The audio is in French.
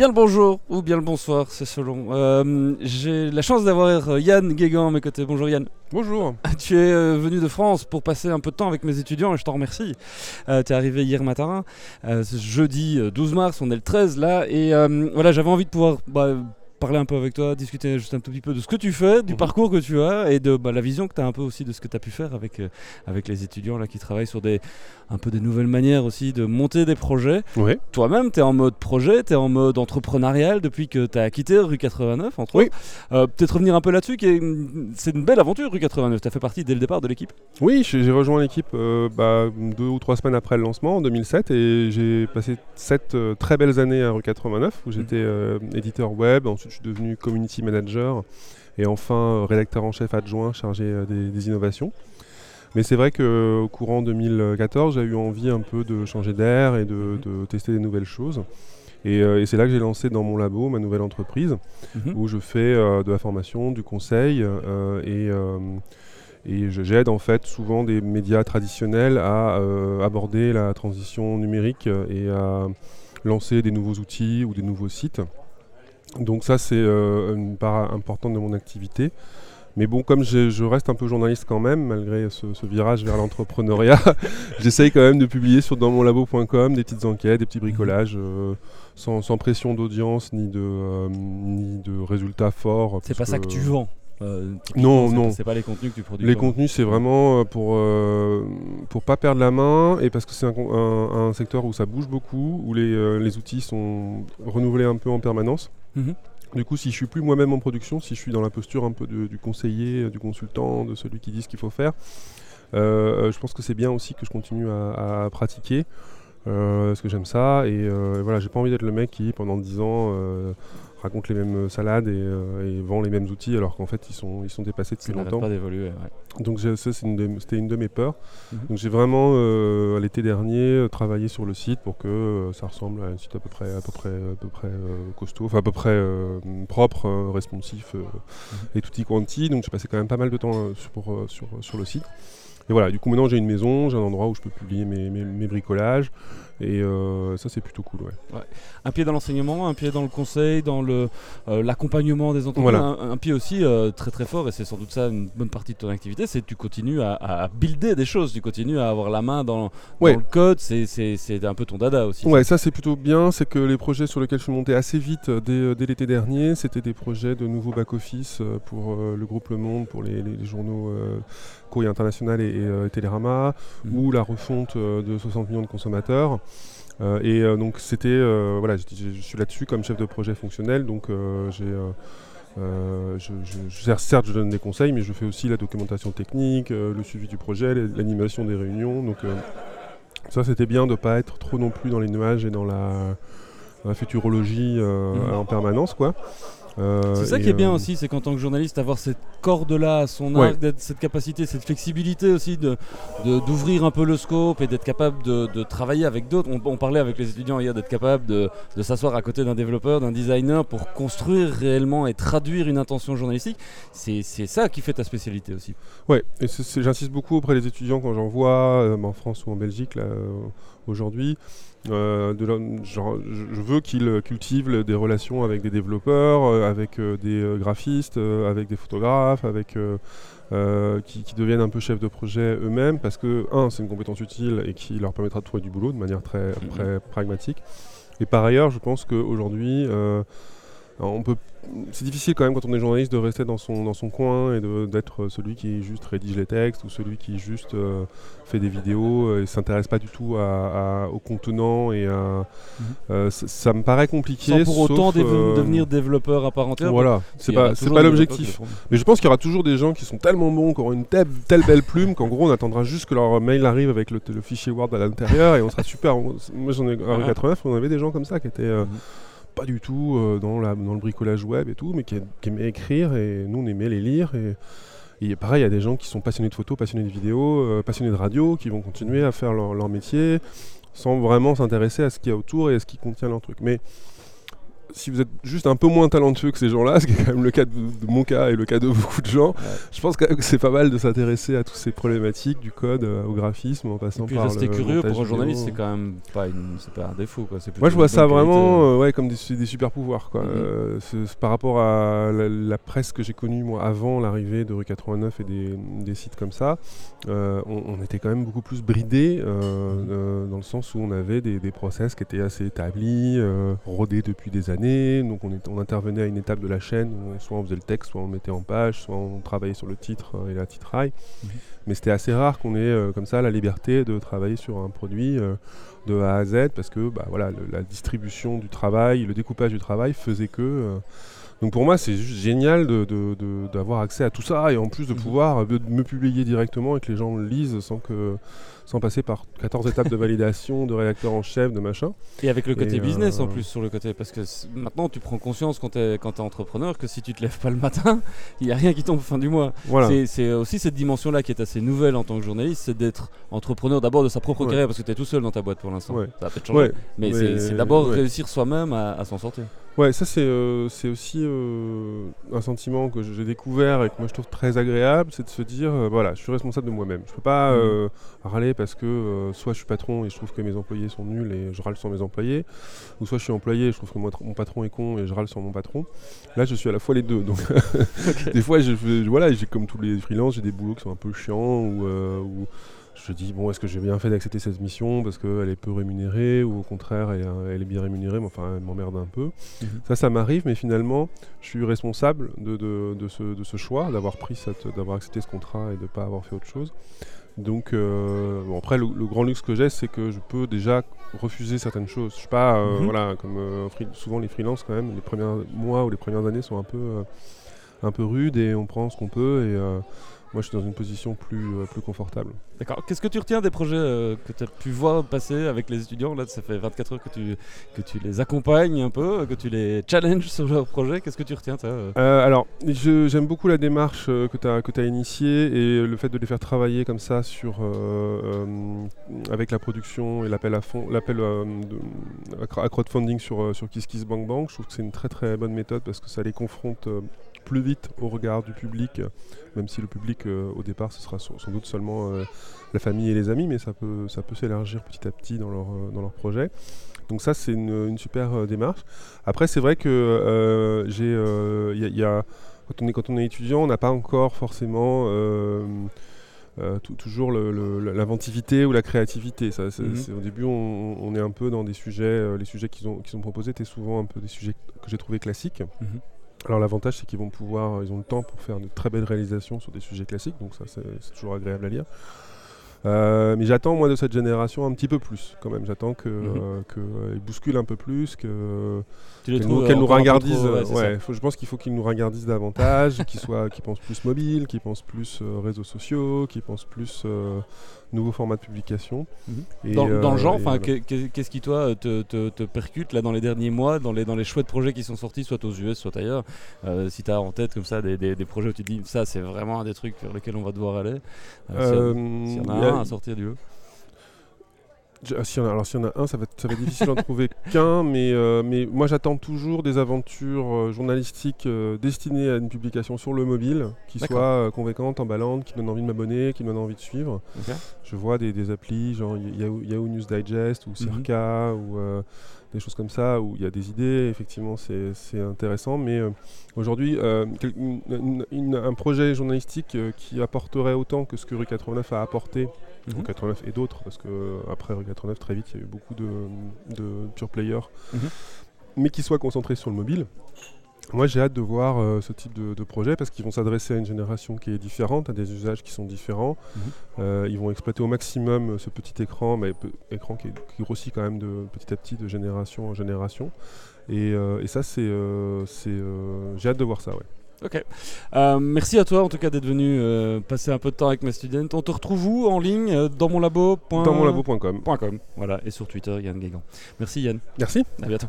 Bien le bonjour ou bien le bonsoir, c'est selon. Euh, J'ai la chance d'avoir euh, Yann Guégan à mes côtés. Bonjour Yann. Bonjour. Tu es euh, venu de France pour passer un peu de temps avec mes étudiants et je t'en remercie. Euh, tu es arrivé hier matin, jeudi euh, 12 mars, on est le 13 là, et voilà, j'avais envie de pouvoir bah, parler un peu avec toi, discuter juste un tout petit peu de ce que tu fais, du Mhm. parcours que tu as et de bah, la vision que tu as un peu aussi de ce que tu as pu faire avec, euh, avec les étudiants là qui travaillent sur des, un peu des nouvelles manières aussi de monter des projets. Oui. Toi-même, tu es en mode projet, tu es en mode entrepreneurial depuis que tu as quitté rue 89, entre Oui. autres. Euh, Peut-être revenir un peu là-dessus, c'est une belle aventure rue 89. Tu as fait partie dès le départ de l'équipe? Oui, j'ai rejoint l'équipe euh, bah, deux ou trois semaines après le lancement en 2007 et j'ai passé sept très belles années à Rue 89 où j'étais euh, éditeur web. Ensuite, je suis devenu community manager et enfin euh, rédacteur en chef adjoint chargé euh, des, des innovations. Mais c'est vrai qu'au courant 2014, j'ai eu envie un peu de changer d'air et de, de tester des nouvelles choses. Et, euh, et c'est là que j'ai lancé dans mon labo ma nouvelle entreprise. Mhm. où je fais euh, de la formation, du conseil euh, et, euh, et j'aide en fait souvent des médias traditionnels à euh, aborder la transition numérique euh, et à lancer des nouveaux outils ou des nouveaux sites. Donc ça c'est euh, une part importante de mon activité. Mais bon, comme je, je reste un peu journaliste quand même, malgré ce, ce virage vers l'entrepreneuriat, j'essaye quand même de publier sur dansmonlabo.com des petites enquêtes, des petits bricolages, euh, sans, sans pression d'audience ni de, euh, ni de résultats forts. C'est pas ça que tu vends. euh, Non, non. C'est pas les contenus que tu produis. Les contenus, c'est vraiment pour euh, pour pas perdre la main et parce que c'est un, con- un- un secteur où ça bouge beaucoup, où les, euh, les outils sont renouvelés un peu en permanence. Mhm. Du coup, si je suis plus moi-même en production, si je suis dans la posture un peu de- du conseiller, euh, du consultant, de celui qui dit ce qu'il faut faire, euh, je pense que c'est bien aussi que je continue à, pratiquer. euh, parce que j'aime ça et voilà j'ai pas envie d'être le mec qui pendant 10 ans raconte les mêmes salades et, euh, et vend les mêmes outils alors qu'en fait ils sont, ils sont dépassés depuis Ça n'arrête longtemps pas d'évoluer. ouais. donc ça, c'est une de- c'était une de mes peurs. Mhm. Donc j'ai vraiment, euh, l'été dernier, euh, travaillé sur le site pour que euh, ça ressemble à un site à peu près, à peu près, à peu près euh, costaud, enfin à peu près euh, propre, euh, responsif euh, et tutti quanti. Donc j'ai passé quand même pas mal de temps euh, sur, euh, sur, sur le site. Et voilà, du coup maintenant j'ai une maison, j'ai un endroit où je peux publier mes, mes- mes bricolages. Et euh, ça c'est plutôt cool. Ouais. Un pied dans l'enseignement, un pied dans le conseil, dans le, euh, l'accompagnement des entreprises, Voilà. un, un pied aussi euh, très très fort, et c'est sans doute ça une bonne partie de ton activité, c'est que tu continues à, à builder des choses, tu continues à avoir la main dans, le code, c'est, c'est, c'est un peu ton dada aussi. Ouais, ça c'est plutôt bien. C'est que les projets sur lesquels je suis monté assez vite dès, dès l'été dernier, c'était des projets de nouveaux back-office pour le groupe Le Monde, pour les, les- les journaux Courrier International et, et, euh, Télérama, Mhm. ou la refonte euh, de 60 millions de consommateurs. Euh, et donc c'était, voilà, je, suis là-dessus comme chef de projet fonctionnel, donc j'ai... euh, je, je- je- certes, je donne des conseils, mais je fais aussi la documentation technique, euh, le suivi du projet, l'animation des réunions. Donc, euh, ça, c'était bien de ne pas être trop non plus dans les nuages et dans la, dans la futurologie Mhm. en permanence. quoi. Euh, C'est ça qui est bien euh, aussi, c'est qu'en tant que journaliste, avoir cette corde-là son Ouais. arc, d'être- cette capacité, cette flexibilité aussi de, d'ouvrir un peu le scope et d'être capable de, de travailler avec d'autres. On, on parlait avec les étudiants hier d'être capable de, de s'asseoir à côté d'un développeur, d'un designer pour construire réellement et traduire une intention journalistique. C'est, ça qui fait ta spécialité aussi. Ouais, et j'insiste beaucoup auprès des étudiants quand j'en vois, euh, en France ou en Belgique, là, euh, aujourd'hui. Euh, de la- genre, je, veux qu'ils euh, cultivent des relations avec des développeurs, euh, avec euh, des graphistes, avec des photographes, avec qui, qui deviennent un peu chefs de projet eux-mêmes, parce que un, c'est une compétence utile et qui leur permettra de trouver du boulot de manière très, Mhm. très pragmatique. Et par ailleurs, je pense qu'aujourd'hui, on peut c'est difficile quand même quand on est journaliste de rester dans son, dans son coin et d'être celui qui juste rédige les textes ou celui qui juste euh, fait des vidéos euh, et s'intéresse pas du tout à, à- au contenant et à, euh, ça, ça me paraît compliqué. Sans pour autant sauf, euh, devenir développeur à part entière. Voilà, c'est pas, pas l'objectif. Mais je pense qu'il y aura toujours des gens qui sont tellement bons, qui auront une telle, telle belle plume qu'en gros on attendra juste que leur mail arrive avec le, le fichier Word à l'intérieur et on sera super. On- Moi j'en ai rue 89, on avait des gens comme ça qui étaient euh, Mhm. Pas du tout euh, dans, la, dans le bricolage web et tout, mais qui, qui aimaient écrire et nous on aimait les lire. Et, pareil, il y a des gens qui sont passionnés de photos, passionnés de vidéos, euh, passionnés de radio, qui vont continuer à faire leur, leur métier sans vraiment s'intéresser à ce qu'il y a autour et à ce qui contient leur truc. Mais si vous êtes juste un peu moins talentueux que ces gens-là, ce qui est quand même le cas de, mon cas et le cas de beaucoup de gens, je pense que c'est pas mal de s'intéresser à toutes ces problématiques du code euh, au graphisme en passant et puis par rester curieux pour un journaliste, c'est quand même pas, une, pas un défaut. Quoi. Moi, je vois ça vraiment euh, ouais, comme des, des, super pouvoirs. Quoi. Mhm. Euh, par rapport à la, presse que j'ai connue moi avant l'arrivée de Rue 89 et des, des sites comme ça, on, on, était quand même beaucoup plus bridé dans le sens où on avait des, des process qui étaient assez établis, rodés depuis des années donc on, intervenait à une étape de la chaîne où soit on faisait le texte, soit on le mettait en page, soit on travaillait sur le titre euh, et la titraille. Mhm. Mais c'était assez rare qu'on ait euh, comme ça la liberté de travailler sur un produit euh, de A à Z parce que bah, voilà, la distribution du travail, le découpage du travail faisait que. Donc pour moi, c'est juste génial d'avoir accès à tout ça et en plus de mhm. pouvoir me publier directement et que les gens le lisent sans que sans passer par 14 étapes de validation, de rédacteur en chef, de machin. Et avec le côté business en euh, plus sur le côté, parce que maintenant tu prends conscience quand tu es, es, entrepreneur que si tu te lèves pas le matin, il n'y a rien qui tombe fin du mois. C'est aussi cette dimension-là qui est assez nouvelle en tant que journaliste, c'est d'être entrepreneur d'abord de sa propre carrière, parce que tu es tout seul dans ta boîte pour l'instant. Ça va peut-être changer. Mais, c'est d'abord réussir soi-même à s'en sortir. Ouais, ça c'est euh, aussi euh, un sentiment que j'ai découvert et que moi je trouve très agréable, c'est de se dire euh, voilà, je suis responsable de moi-même. Je peux pas mmh. râler parce que soit je suis patron et je trouve que mes employés sont nuls et je râle sur mes employés, ou soit je suis employé et je trouve que mon patron est con et je râle sur mon patron. Là, je suis à la fois les deux. Donc des fois, je, voilà, j'ai comme tous les freelances, j'ai des boulots qui sont un peu chiants ou, ou je dis bon est-ce que j'ai bien fait d'accepter cette mission parce qu'elle est peu rémunérée ou au contraire elle, est bien rémunérée mais enfin elle m'emmerde un peu mhm. ça ça m'arrive mais finalement je suis responsable de, de, ce, choix d'avoir pris cette d'avoir accepté ce contrat et de ne pas avoir fait autre chose donc euh, après le, grand luxe que j'ai c'est que je peux déjà refuser certaines choses je suis pas euh, mhm. voilà comme euh, souvent les freelances quand même les premiers mois ou les premières années sont un peu un peu rudes et on prend ce qu'on peut et moi je suis dans une position plus, euh, plus confortable. D'accord. Qu'est-ce que tu retiens des projets euh, que tu as pu voir passer avec les étudiants? Là, ça fait 24 heures que tu, que tu les accompagnes un peu, que tu les challenges sur leurs projets. Qu'est-ce que tu retiens euh? Alors, j'aime beaucoup la démarche que tu as, que as initiée et le fait de les faire travailler comme ça sur, avec la production et l'appel à fond, l'appel à crowdfunding sur, sur KissKissBankBank. Je trouve que c'est une très très bonne méthode parce que ça les confronte plus vite au regard du public, même si le public euh, au départ ce sera sans, doute seulement euh, la famille et les amis, mais ça peut, ça peut s'élargir petit à petit dans leur, euh, dans leur projet. Donc ça c'est une, super démarche. Après c'est vrai que j'ai, y a, quand, on est, quand on est étudiant, on n'a pas encore forcément toujours l'inventivité ou la créativité. Ça, mhm. au début, on, est un peu dans des sujets, les sujets qu'ils ont, qu'ils ont proposés étaient souvent un peu des sujets que j'ai trouvé classiques. Mhm. Alors l'avantage c'est qu'ils vont pouvoir, ils ont le temps pour faire de très belles réalisations sur des sujets classiques, donc ça c'est toujours agréable à lire. Euh, mais j'attends moi de cette génération un petit peu plus quand même. J'attends que, mhm. euh, euh, bousculent un peu plus, que qu'elle nous, ouais, je pense qu'il faut qu'ils nous ringardisent davantage, qu'ils soient, qu'ils pensent plus mobile, qu'ils pensent plus réseaux sociaux, qu'ils pensent plus nouveau format de publication. Mhm. dans, le genre, enfin, qu'est-ce qui toi te, percute là dans les derniers mois, dans les, dans les chouettes projets qui sont sortis, soit aux US, soit ailleurs Si tu as en tête comme ça des, des, projets où tu te dis ça c'est vraiment un des trucs vers lesquels on va devoir aller. y en a à sortir du lot ah, si alors s'il y en a un, ça va être, ça va être difficile d'en trouver qu'un, mais, euh, mais moi j'attends toujours des aventures euh, journalistiques euh, destinées à une publication sur le mobile, qui soient convaincantes, emballantes, qui donnent envie de m'abonner, qui donnent envie de suivre. Je vois des, des, applis genre Yahoo, News Digest ou mhm. Circa ou des choses comme ça, où il y a des idées, effectivement c'est intéressant, mais aujourd'hui un projet journalistique qui apporterait autant que ce que Rue 89 a apporté 89 mhm. et d'autres, parce que après 89 très vite il y a eu beaucoup de, de pure players, mhm. mais qui soient concentrés sur le mobile. Moi j'ai hâte de voir euh, ce type de, projet parce qu'ils vont s'adresser à une génération qui est différente, à des usages qui sont différents. Mhm. Euh, ils vont exploiter au maximum ce petit écran, mais écran qui, grossit quand même de petit à petit de génération en génération. Et, euh, et ça c'est, j'ai hâte de voir ça, ouais. Ok. Euh, merci à toi en tout cas d'être venu euh, passer un peu de temps avec ma studente. On te retrouve où en ligne euh, Dans mon labo. Dans mon labo.com. Voilà. Et sur Twitter, Yann Guégan. Merci Yann. Merci. À bientôt.